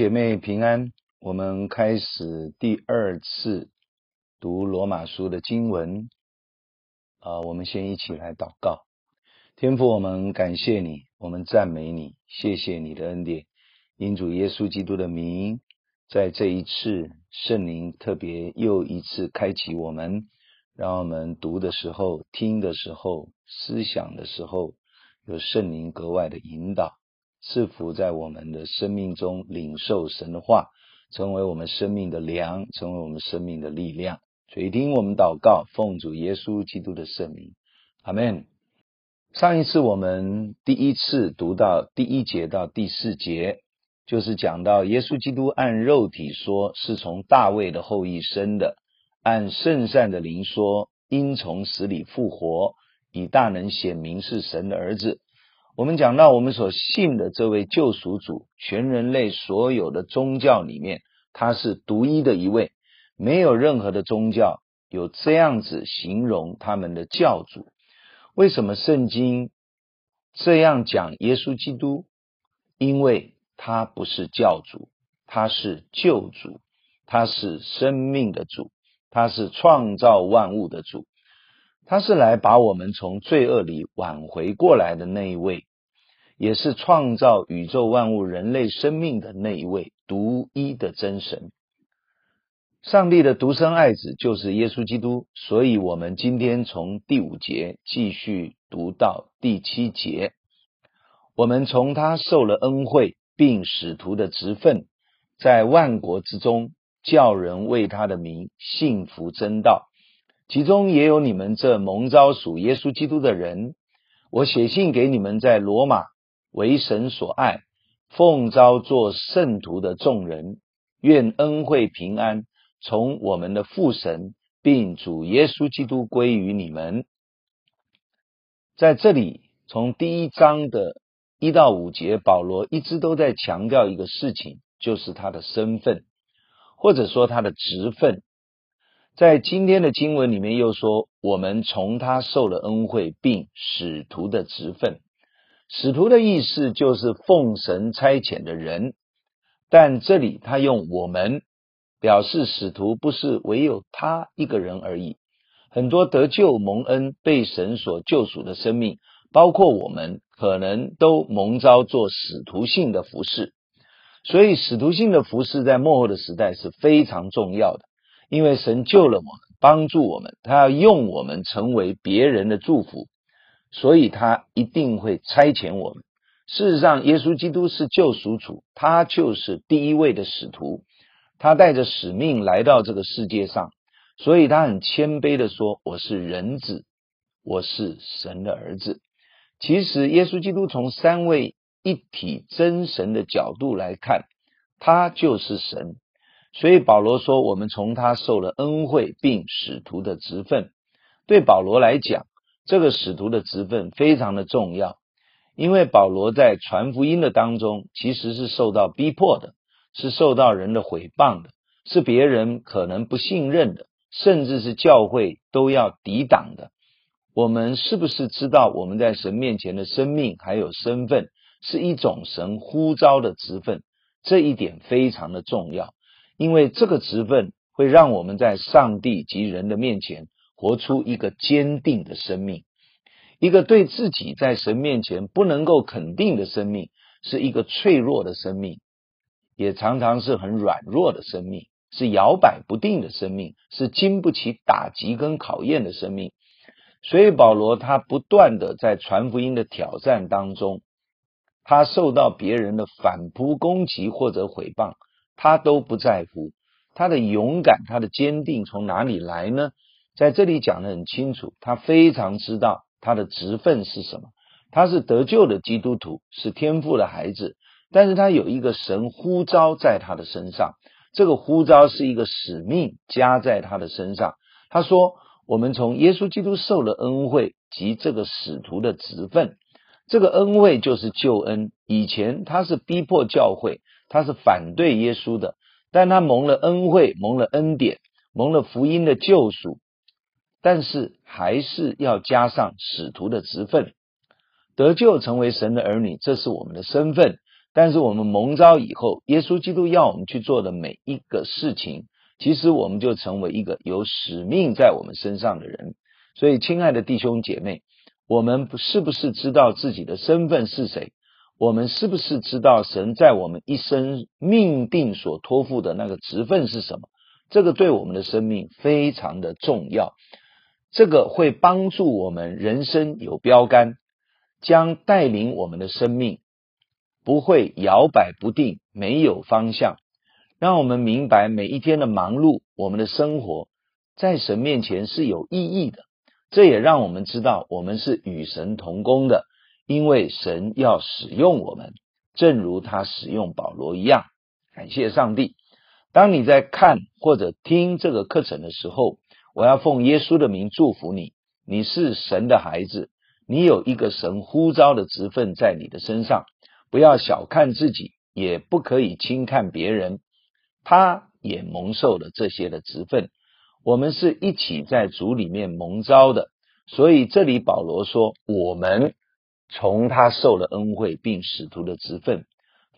姐妹平安，我们开始第二次读罗马书的经文。啊、我们先一起来祷告。天父，我们感谢你，我们赞美你，谢谢你的恩典。因主耶稣基督的名，在这一次圣灵特别又一次开启我们，让我们读的时候、听的时候、思想的时候，有圣灵格外的引导。赐福在我们的生命中，领受神的话，成为我们生命的粮，成为我们生命的力量。垂听我们祷告，奉主耶稣基督的圣名，阿门。上一次我们第一次读到第一节到第四节，就是讲到耶稣基督按肉体说是从大卫的后裔生的，按圣善的灵说因从死里复活，以大能显明是神的儿子。我们讲到，我们所信的这位救赎主，全人类所有的宗教里面，他是独一的一位，没有任何的宗教有这样子形容他们的教主。为什么圣经这样讲耶稣基督？因为他不是教主，他是救主，他是生命的主，他是创造万物的主。他是来把我们从罪恶里挽回过来的那一位，也是创造宇宙万物、人类生命的那一位独一的真神。上帝的独生爱子就是耶稣基督，所以我们今天从第五节继续读到第七节，我们从他受了恩惠，并使徒的职分，在万国之中叫人为他的名信服真道。其中也有你们这蒙召属耶稣基督的人，我写信给你们在罗马为神所爱，奉召做圣徒的众人，愿恩惠平安从我们的父神并主耶稣基督归于你们。在这里，从第一章的一到五节，保罗一直都在强调一个事情，就是他的身份，或者说他的职分。在今天的经文里面又说，我们从他受了恩惠，并使徒的职分。使徒的意思就是奉神差遣的人，但这里他用我们表示使徒不是唯有他一个人而已。很多得救蒙恩被神所救赎的生命，包括我们，可能都蒙召做使徒性的服事。所以使徒性的服事在末后的时代是非常重要的。因为神救了我们，帮助我们，他要用我们成为别人的祝福，所以他一定会差遣我们。事实上，耶稣基督是救赎主，他就是第一位的使徒，他带着使命来到这个世界上，所以他很谦卑地说：“我是人子，我是神的儿子。”其实，耶稣基督从三位一体真神的角度来看，他就是神。所以保罗说，我们从他受了恩惠，并使徒的职分。对保罗来讲，这个使徒的职分非常的重要，因为保罗在传福音的当中，其实是受到逼迫的，是受到人的毁谤的，是别人可能不信任的，甚至是教会都要抵挡的。我们是不是知道，我们在神面前的生命还有身份，是一种神呼召的职分？这一点非常的重要。因为这个职分会让我们在上帝及人的面前活出一个坚定的生命，一个对自己在神面前不能够肯定的生命，是一个脆弱的生命，也常常是很软弱的生命，是摇摆不定的生命，是经不起打击跟考验的生命。所以保罗他不断的在传福音的挑战当中，他受到别人的反扑攻击或者毁谤。他都不在乎，他的勇敢，他的坚定从哪里来呢？在这里讲得很清楚，他非常知道他的职分是什么。他是得救的基督徒，是天父的孩子，但是他有一个神呼召在他的身上，这个呼召是一个使命加在他的身上。他说：“我们从耶稣基督受了恩惠及这个使徒的职分，这个恩惠就是救恩。以前他是逼迫教会。”他是反对耶稣的，但他蒙了恩惠，蒙了恩典，蒙了福音的救赎，但是还是要加上使徒的职分，得救成为神的儿女，这是我们的身份，但是我们蒙召以后，耶稣基督要我们去做的每一个事情，其实我们就成为一个有使命在我们身上的人。所以，亲爱的弟兄姐妹，我们是不是知道自己的身份是谁？我们是不是知道神在我们一生命定所托付的那个职分是什么？这个对我们的生命非常的重要，这个会帮助我们人生有标杆，将带领我们的生命不会摇摆不定，没有方向。让我们明白每一天的忙碌，我们的生活在神面前是有意义的。这也让我们知道我们是与神同工的。因为神要使用我们，正如他使用保罗一样。感谢上帝。当你在看或者听这个课程的时候，我要奉耶稣的名祝福你。你是神的孩子，你有一个神呼召的职分在你的身上。不要小看自己，也不可以轻看别人。他也蒙受了这些的职分。我们是一起在主里面蒙召的，所以这里保罗说我们。从他受了恩惠，并使徒的职分，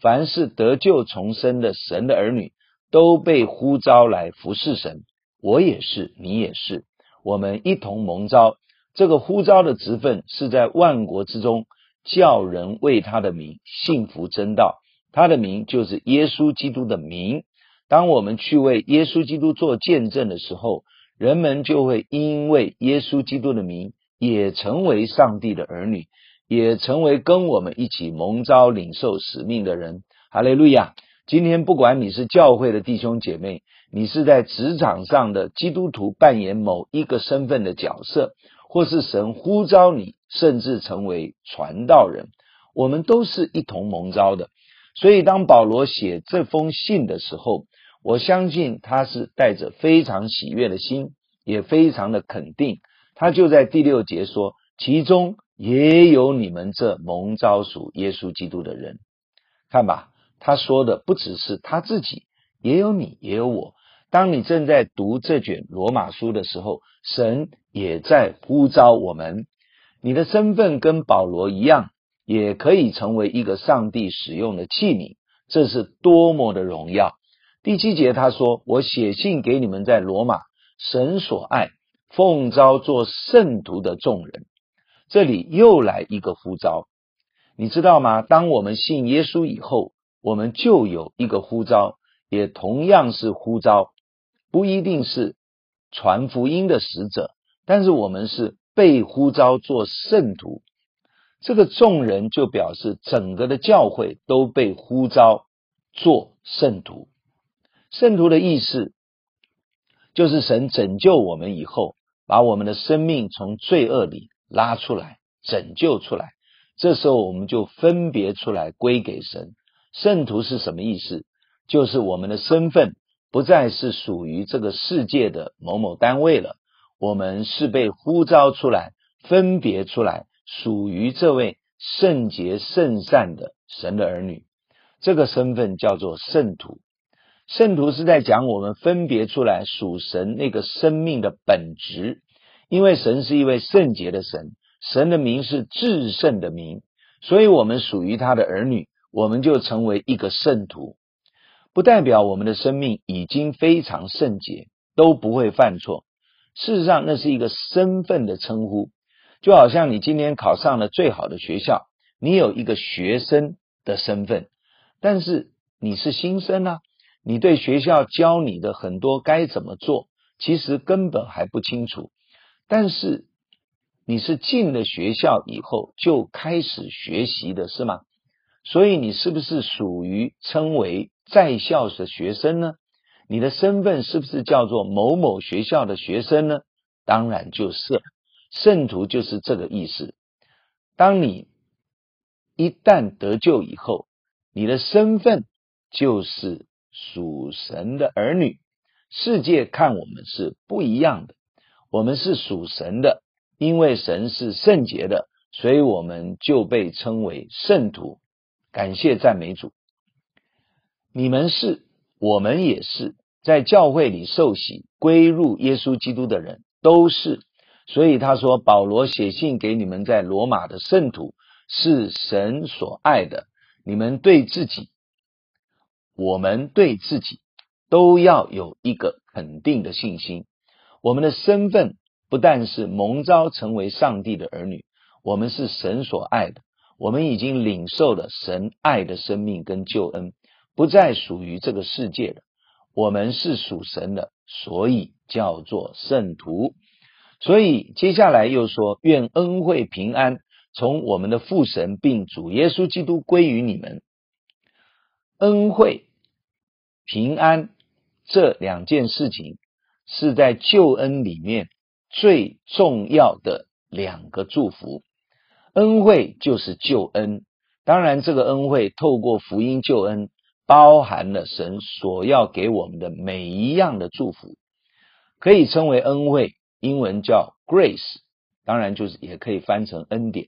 凡是得救重生的神的儿女，都被呼召来服侍神。我也是，你也是，我们一同蒙召。这个呼召的职分是在万国之中，叫人为他的名信服真道。他的名就是耶稣基督的名。当我们去为耶稣基督做见证的时候，人们就会因为耶稣基督的名，也成为上帝的儿女。也成为跟我们一起蒙召领受使命的人。哈利路亚！今天不管你是教会的弟兄姐妹，你是在职场上的基督徒，扮演某一个身份的角色，或是神呼召你，甚至成为传道人，我们都是一同蒙召的。所以，当保罗写这封信的时候，我相信他是带着非常喜悦的心，也非常的肯定。他就在第六节说，其中。也有你们这蒙召属耶稣基督的人，看吧，他说的不只是他自己，也有你，也有我。当你正在读这卷罗马书的时候，神也在呼召我们。你的身份跟保罗一样，也可以成为一个上帝使用的器皿，这是多么的荣耀！第七节他说：“我写信给你们在罗马，神所爱，奉召做圣徒的众人。”这里又来一个呼召，你知道吗？当我们信耶稣以后，我们就有一个呼召，也同样是呼召，不一定是传福音的使者，但是我们是被呼召做圣徒。这个众人就表示整个的教会都被呼召做圣徒。圣徒的意思就是神拯救我们以后，把我们的生命从罪恶里。拉出来，拯救出来，这时候我们就分别出来归给神。圣徒是什么意思？就是我们的身份不再是属于这个世界的某某单位了，我们是被呼召出来，分别出来，属于这位圣洁圣善的神的儿女。这个身份叫做圣徒。圣徒是在讲我们分别出来属神那个生命的本质。因为神是一位圣洁的神，神的名是至圣的名，所以我们属于他的儿女，我们就成为一个圣徒。不代表我们的生命已经非常圣洁，都不会犯错。事实上，那是一个身份的称呼，就好像你今天考上了最好的学校，你有一个学生的身份，但是你是新生啊，你对学校教你的很多该怎么做，其实根本还不清楚。但是你是进了学校以后就开始学习的是吗？所以你是不是属于称为在校的学生呢？你的身份是不是叫做某某学校的学生呢？当然就是，圣徒就是这个意思。当你一旦得救以后，你的身份就是属神的儿女。世界看我们是不一样的。我们是属神的，因为神是圣洁的，所以我们就被称为圣徒。感谢赞美主！你们是，我们也是，在教会里受洗归入耶稣基督的人，都是。所以他说，保罗写信给你们在罗马的圣徒，是神所爱的，你们对自己，我们对自己都要有一个肯定的信心。我们的身份不但是蒙召成为上帝的儿女，我们是神所爱的，我们已经领受了神爱的生命跟救恩，不再属于这个世界了。我们是属神的，所以叫做圣徒。所以接下来又说：愿恩惠平安从我们的父神并主耶稣基督归于你们。恩惠平安这两件事情。是在救恩里面最重要的两个祝福，恩惠就是救恩。当然，这个恩惠透过福音救恩，包含了神所要给我们的每一样的祝福，可以称为恩惠。英文叫 grace，当然就是也可以翻成恩典。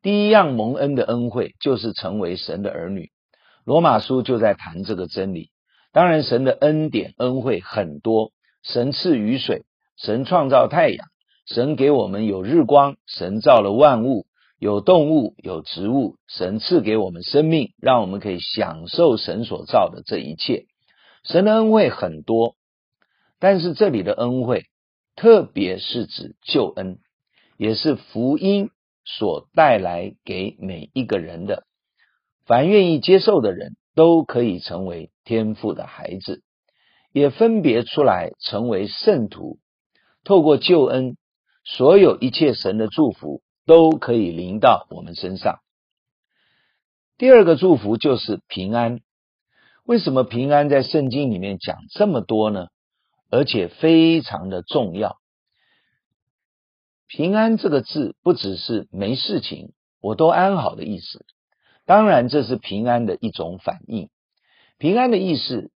第一样蒙恩的恩惠，就是成为神的儿女。罗马书就在谈这个真理。当然，神的恩典恩惠很多。神赐雨水，神创造太阳，神给我们有日光，神造了万物，有动物，有植物，神赐给我们生命，让我们可以享受神所造的这一切。神的恩惠很多，但是这里的恩惠，特别是指救恩，也是福音所带来给每一个人的。凡愿意接受的人都可以成为天父的孩子。也分别出来成为圣徒，透过救恩，所有一切神的祝福都可以临到我们身上。第二个祝福就是平安。为什么平安在圣经里面讲这么多呢？而且非常的重要。平安这个字不只是没事情，我都安好的意思。当然，这是平安的一种反应。平安的意思。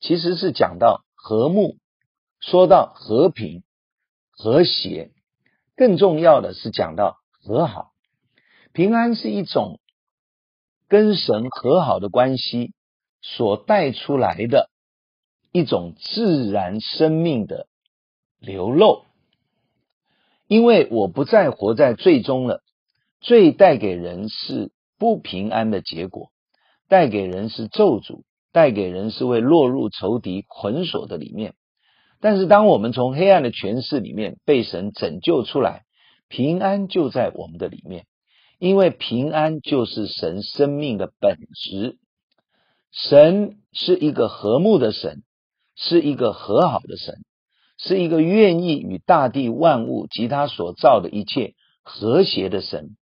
其实是讲到和睦，说到和平、和谐，更重要的是讲到和好。平安是一种跟神和好的关系所带出来的一种自然生命的流露。因为我不再活在罪中了，罪带给人是不平安的结果，带给人是咒诅。带给人是会落入仇敌捆锁的里面，但是当我们从黑暗的权势里面被神拯救出来，平安就在我们的里面，因为平安就是神生命的本质。神是一个和睦的神，是一个和好的神，是一个愿意与大地万物及他所造的一切和谐的神，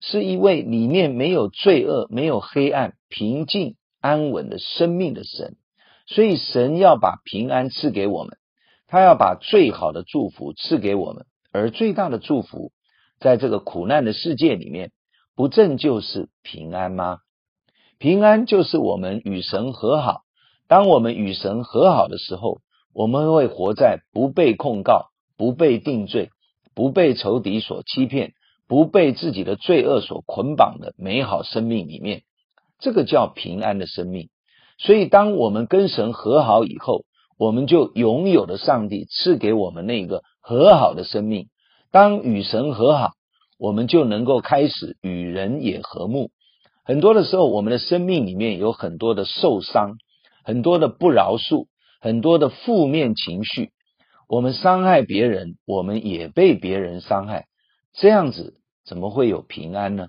是一位里面没有罪恶、没有黑暗、平静。安稳的生命的神，所以神要把平安赐给我们，他要把最好的祝福赐给我们，而最大的祝福，在这个苦难的世界里面，不正就是平安吗？平安就是我们与神和好。当我们与神和好的时候，我们会活在不被控告、不被定罪、不被仇敌所欺骗、不被自己的罪恶所捆绑的美好生命里面。这个叫平安的生命，所以当我们跟神和好以后，我们就拥有了上帝赐给我们那个和好的生命。当与神和好，我们就能够开始与人也和睦。很多的时候，我们的生命里面有很多的受伤，很多的不饶恕，很多的负面情绪。我们伤害别人，我们也被别人伤害，这样子怎么会有平安呢？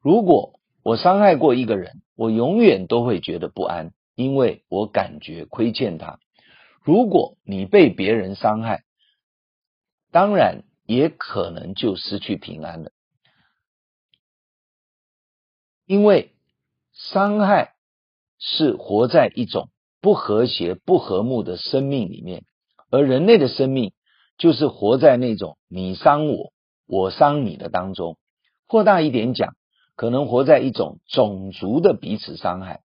如果我伤害过一个人，我永远都会觉得不安，因为我感觉亏欠他。如果你被别人伤害，当然也可能就失去平安了，因为伤害是活在一种不和谐、不和睦的生命里面，而人类的生命就是活在那种你伤我，我伤你的当中。扩大一点讲。可能活在一种种族的彼此伤害、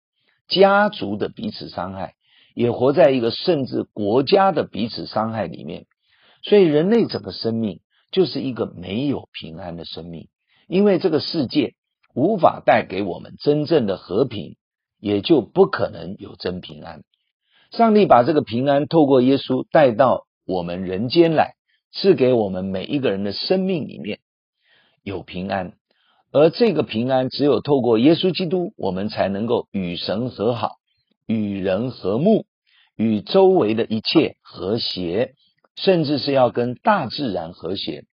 家族的彼此伤害，也活在一个甚至国家的彼此伤害里面。所以，人类整个生命就是一个没有平安的生命，因为这个世界无法带给我们真正的和平，也就不可能有真平安。上帝把这个平安透过耶稣带到我们人间来，赐给我们每一个人的生命里面有平安。而这个平安只有透过耶稣基督，我们才能够与神和好，与人和睦，与周围的一切和谐，甚至是要跟大自然和谐。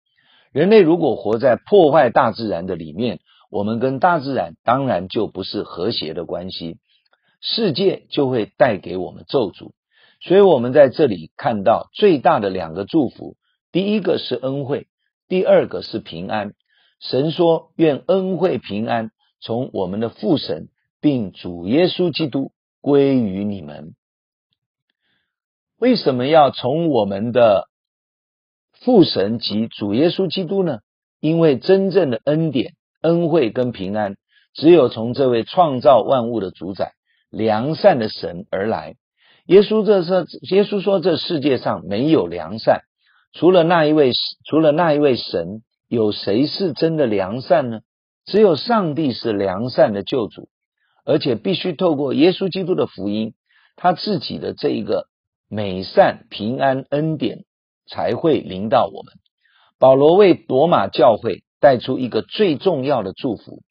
人类如果活在破坏大自然的里面，我们跟大自然当然就不是和谐的关系，世界就会带给我们咒诅。所以，我们在这里看到最大的两个祝福，第一个是恩惠，第二个是平安。神说：“愿恩惠平安从我们的父神并主耶稣基督归于你们。”为什么要从我们的父神及主耶稣基督呢？因为真正的恩典、恩惠跟平安，只有从这位创造万物的主宰、良善的神而来。耶稣这说，耶稣说，这世界上没有良善，除了那一位，除了那一位神。有谁是真的良善呢？只有上帝是良善的救主，而且必须透过耶稣基督的福音，他自己的这一个美善、平安、恩典才会临到我们。保罗为罗马教会带出一个最重要的祝福，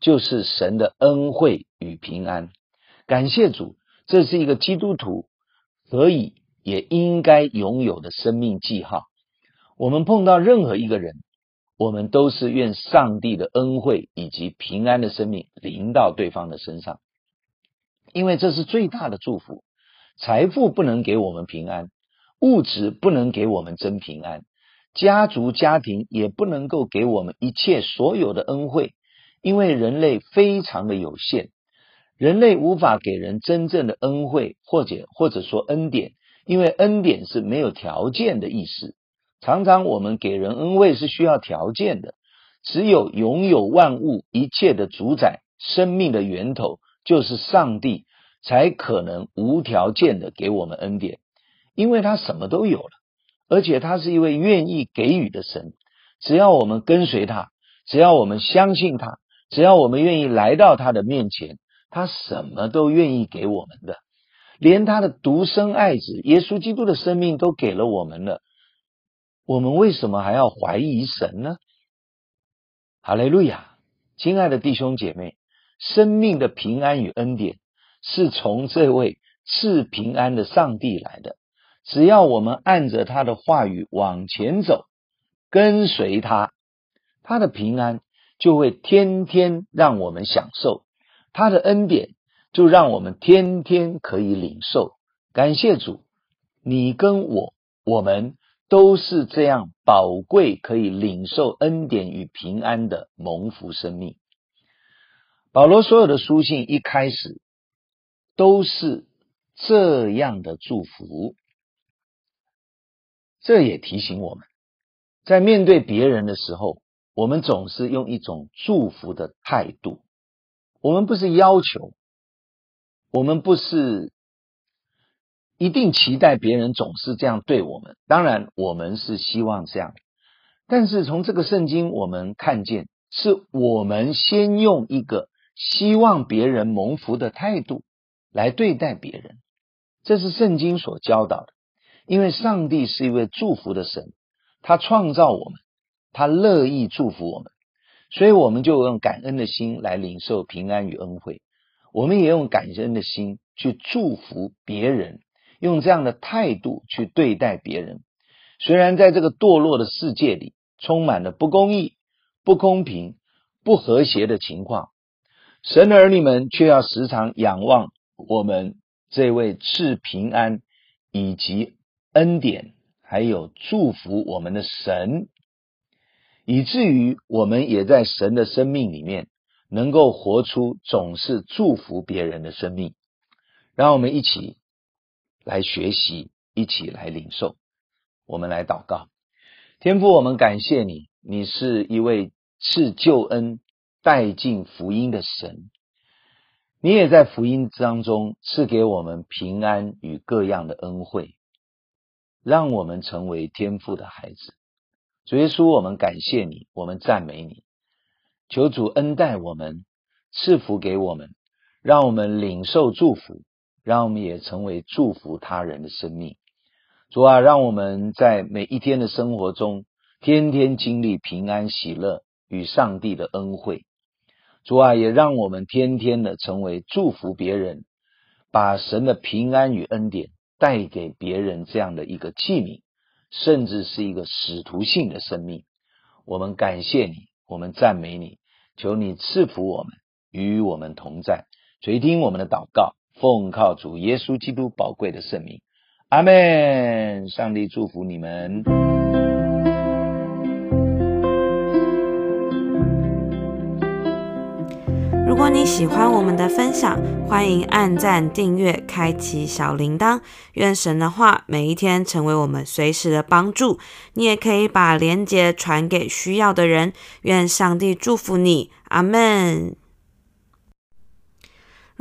就是神的恩惠与平安。感谢主，这是一个基督徒可以也应该拥有的生命记号。我们碰到任何一个人。我们都是愿上帝的恩惠以及平安的生命临到对方的身上，因为这是最大的祝福。财富不能给我们平安，物质不能给我们真平安，家族家庭也不能够给我们一切所有的恩惠，因为人类非常的有限，人类无法给人真正的恩惠，或者或者说恩典，因为恩典是没有条件的意思。常常我们给人恩惠是需要条件的，只有拥有万物一切的主宰、生命的源头就是上帝，才可能无条件的给我们恩典，因为他什么都有了，而且他是一位愿意给予的神。只要我们跟随他，只要我们相信他，只要我们愿意来到他的面前，他什么都愿意给我们的，连他的独生爱子耶稣基督的生命都给了我们了。我们为什么还要怀疑神呢？哈利路亚，亲爱的弟兄姐妹，生命的平安与恩典是从这位赐平安的上帝来的。只要我们按着他的话语往前走，跟随他，他的平安就会天天让我们享受，他的恩典就让我们天天可以领受。感谢主，你跟我，我们。都是这样宝贵，可以领受恩典与平安的蒙福生命。保罗所有的书信一开始都是这样的祝福，这也提醒我们，在面对别人的时候，我们总是用一种祝福的态度。我们不是要求，我们不是。一定期待别人总是这样对我们，当然我们是希望这样。但是从这个圣经我们看见，是我们先用一个希望别人蒙福的态度来对待别人，这是圣经所教导的。因为上帝是一位祝福的神，他创造我们，他乐意祝福我们，所以我们就用感恩的心来领受平安与恩惠，我们也用感恩的心去祝福别人。用这样的态度去对待别人，虽然在这个堕落的世界里充满了不公义、不公平、不和谐的情况，神的儿女们却要时常仰望我们这位赐平安以及恩典，还有祝福我们的神，以至于我们也在神的生命里面能够活出总是祝福别人的生命。让我们一起。来学习，一起来领受。我们来祷告，天父，我们感谢你，你是一位赐救恩、带进福音的神。你也在福音当中赐给我们平安与各样的恩惠，让我们成为天父的孩子。主耶稣，我们感谢你，我们赞美你。求主恩待我们，赐福给我们，让我们领受祝福。让我们也成为祝福他人的生命，主啊，让我们在每一天的生活中，天天经历平安喜乐与上帝的恩惠。主啊，也让我们天天的成为祝福别人，把神的平安与恩典带给别人这样的一个器皿，甚至是一个使徒性的生命。我们感谢你，我们赞美你，求你赐福我们，与我们同在，垂听我们的祷告，奉靠主耶稣基督宝贵的圣名，阿门。上帝祝福你们。如果你喜欢我们的分享，欢迎按赞、订阅、开启小铃铛。愿神的话每一天成为我们随时的帮助。你也可以把连结传给需要的人。愿上帝祝福你，阿门。